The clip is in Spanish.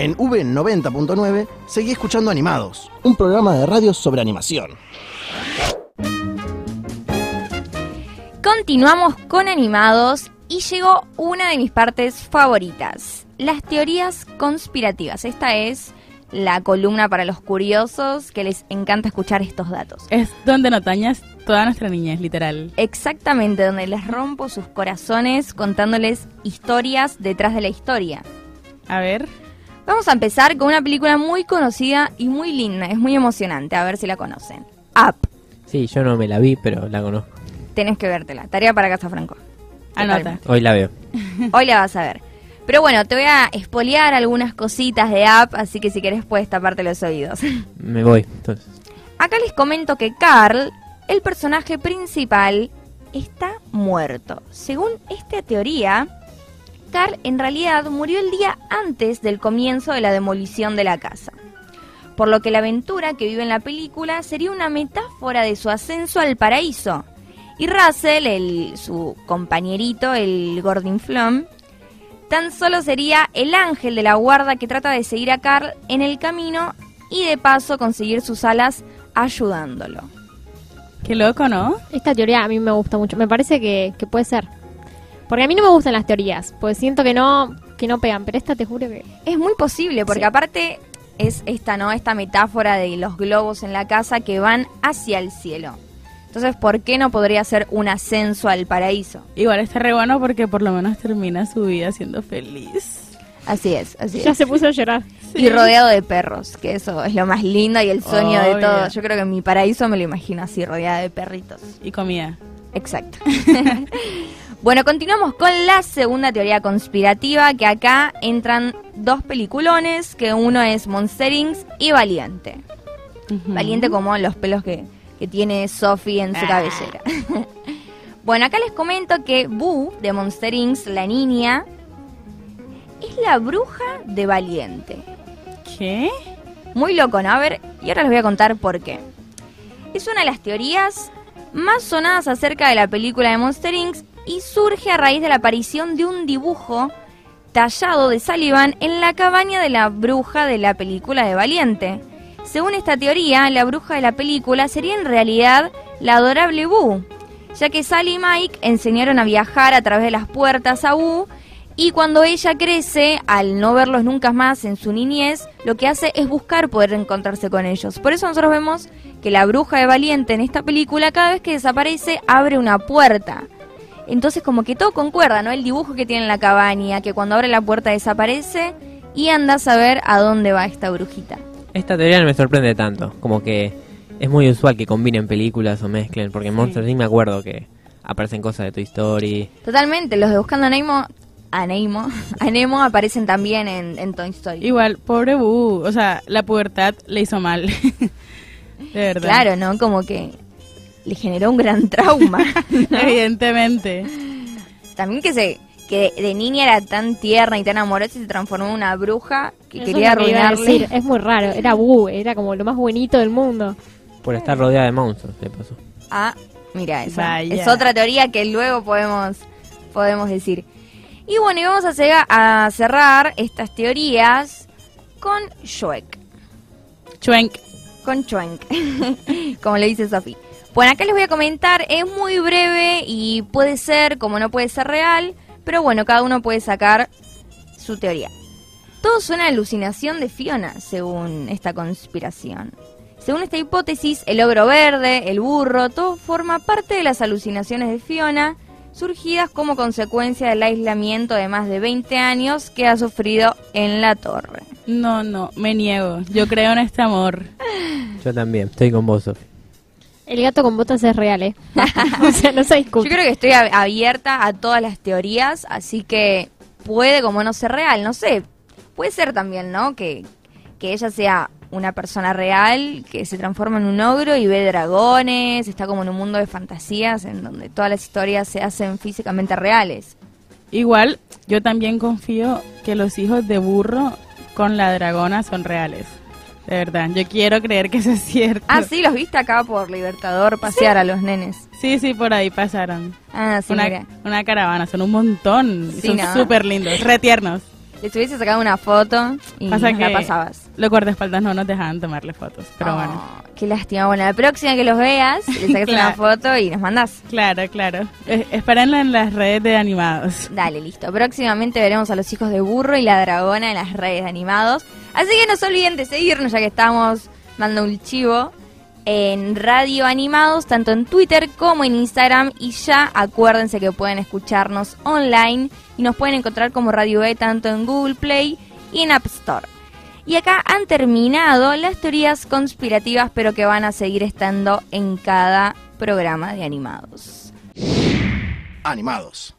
En V90.9 seguí escuchando Animados, un programa de radio sobre animación. Continuamos con Animados y llegó una de mis partes favoritas, las teorías conspirativas. Esta es la columna para los curiosos que les encanta escuchar estos datos. Es donde notañas toda nuestra niñez, literal. Exactamente, donde les rompo sus corazones contándoles historias detrás de la historia. A ver. Vamos a empezar con una película muy conocida y muy linda, es muy emocionante, a ver si la conocen. Up. Sí, yo no me la vi, pero la conozco. Tenés que vértela, tarea para Casa Franco. Anota. Hoy la veo. Hoy la vas a ver. Pero bueno, te voy a espolear algunas cositas de Up, así que si querés puedes taparte los oídos. Me voy, entonces. Acá les comento que Carl, el personaje principal, está muerto. Según esta teoría, Carl en realidad murió el día antes del comienzo de la demolición de la casa. Por lo que la aventura que vive en la película sería una metáfora de su ascenso al paraíso. Y Russell, el, su compañerito, el Gordon Flum, tan solo sería el ángel de la guarda que trata de seguir a Carl en el camino y de paso conseguir sus alas ayudándolo. Qué loco, ¿no? Esta teoría a mí me gusta mucho. Me parece que, que puede ser. Porque a mí no me gustan las teorías, pues siento que no que no pegan, pero esta te juro que Es muy posible, porque Sí. aparte es esta, ¿no? Esta metáfora de los globos en la casa que van hacia el cielo. Entonces, ¿por qué no podría ser un ascenso al paraíso? Igual está re bueno porque por lo menos termina su vida siendo feliz. Así es, así ya es. se puso a llorar. Y rodeado de perros, que eso es lo más lindo y el sueño de todo. Yo creo que mi paraíso me lo imagino así, rodeada de perritos. Y comida. Exacto. bueno, continuamos con la segunda teoría conspirativa, que acá entran dos peliculones, que uno es Monster Inc. y Valiente. Valiente como los pelos que, que tiene Sophie en su cabellera. bueno, acá les comento que Boo, de Monster Inc., la niña, es la bruja de Valiente. ¿Qué? Muy loco, ¿no? A ver, y ahora les voy a contar por qué. Es una de las teorías más sonadas acerca de la película de Monster Inc. y surge a raíz de la aparición de un dibujo tallado de Sullivan en la cabaña de la bruja de la película de Valiente. Según esta teoría, la bruja de la película sería en realidad la adorable Boo, ya que Sally y Mike enseñaron a viajar a través de las puertas a Boo y cuando ella crece, al no verlos nunca más en su niñez, lo que hace es buscar poder encontrarse con ellos. Por eso nosotros vemos que la bruja de Valiente en esta película, cada vez que desaparece, abre una puerta. Entonces como que todo concuerda, ¿no? El dibujo que tiene en la cabaña, que cuando abre la puerta desaparece y anda a saber a dónde va esta brujita. Esta teoría no me sorprende tanto. Como que es muy usual que combinen películas o mezclen. Porque en Monster Inc. me acuerdo que aparecen cosas de Toy Story. Totalmente, los de Buscando a Nemo, a Nemo, a Nemo aparecen también en, en Toy Story. Igual, pobre Boo. O sea, la pubertad le hizo mal. de verdad. Claro, ¿no? Como que le generó un gran trauma. ¿no? Evidentemente. También que se que de niña era tan tierna y tan amorosa y se transformó en una bruja que Eso quería lo que arruinarle. decir. Es muy raro. Era Bu, era como lo más bonito del mundo. Por estar rodeada de monstruos, le pasó. Ah, mira, esa Vaya. es otra teoría que luego podemos podemos decir. Y bueno, y vamos a, cerrar estas teorías con Shrek. Chuenk. con Chuenk, como le dice Sofi. Bueno, acá les voy a comentar, es muy breve y puede ser como no puede ser real, pero bueno, cada uno puede sacar su teoría. Todo es una alucinación de Fiona, según esta conspiración. Según esta hipótesis, el ogro verde, el burro, todo forma parte de las alucinaciones de Fiona, surgidas como consecuencia del aislamiento de más de 20 años que ha sufrido en la torre. No, no, me niego. Yo creo en este amor. Yo también, estoy con vos, Sofi. El gato con botas es real, ¿eh? o sea, no se discute. Yo creo que estoy ab- abierta a todas las teorías, así que puede como no ser real, no sé. Puede ser también, ¿no? Que, que ella sea una persona real, que se transforma en un ogro y ve dragones, está como en un mundo de fantasías en donde todas las historias se hacen físicamente reales. Igual, yo también confío que los hijos de burro con la dragona son reales. De verdad, yo quiero creer que eso es cierto. Ah, sí, los viste acá por Libertador pasear a los nenes. Sí, sí, por ahí pasaron. Ah, sí, mira. una, una caravana, son un montón. Sí, son ¿no? súper lindos, retiernos. Les hubiese sacado una foto y nos la pasabas. Los guardaespaldas no nos dejaban tomarle fotos, pero Oh, bueno. Qué lástima. Bueno, la próxima que los veas, le sacas una foto y nos mandás. Claro, claro. Espérenlo en las redes de animados. Dale, listo. Próximamente veremos a los hijos de Burro y la Dragona en las redes de animados. Así que no se olviden de seguirnos, ya que estamos dando un chivo en Radio Animados, tanto en Twitter como en Instagram. Y ya acuérdense que pueden escucharnos online y nos pueden encontrar como Radio E tanto en Google Play y en App Store. Y acá han terminado las teorías conspirativas, pero que van a seguir estando en cada programa de animados. Animados.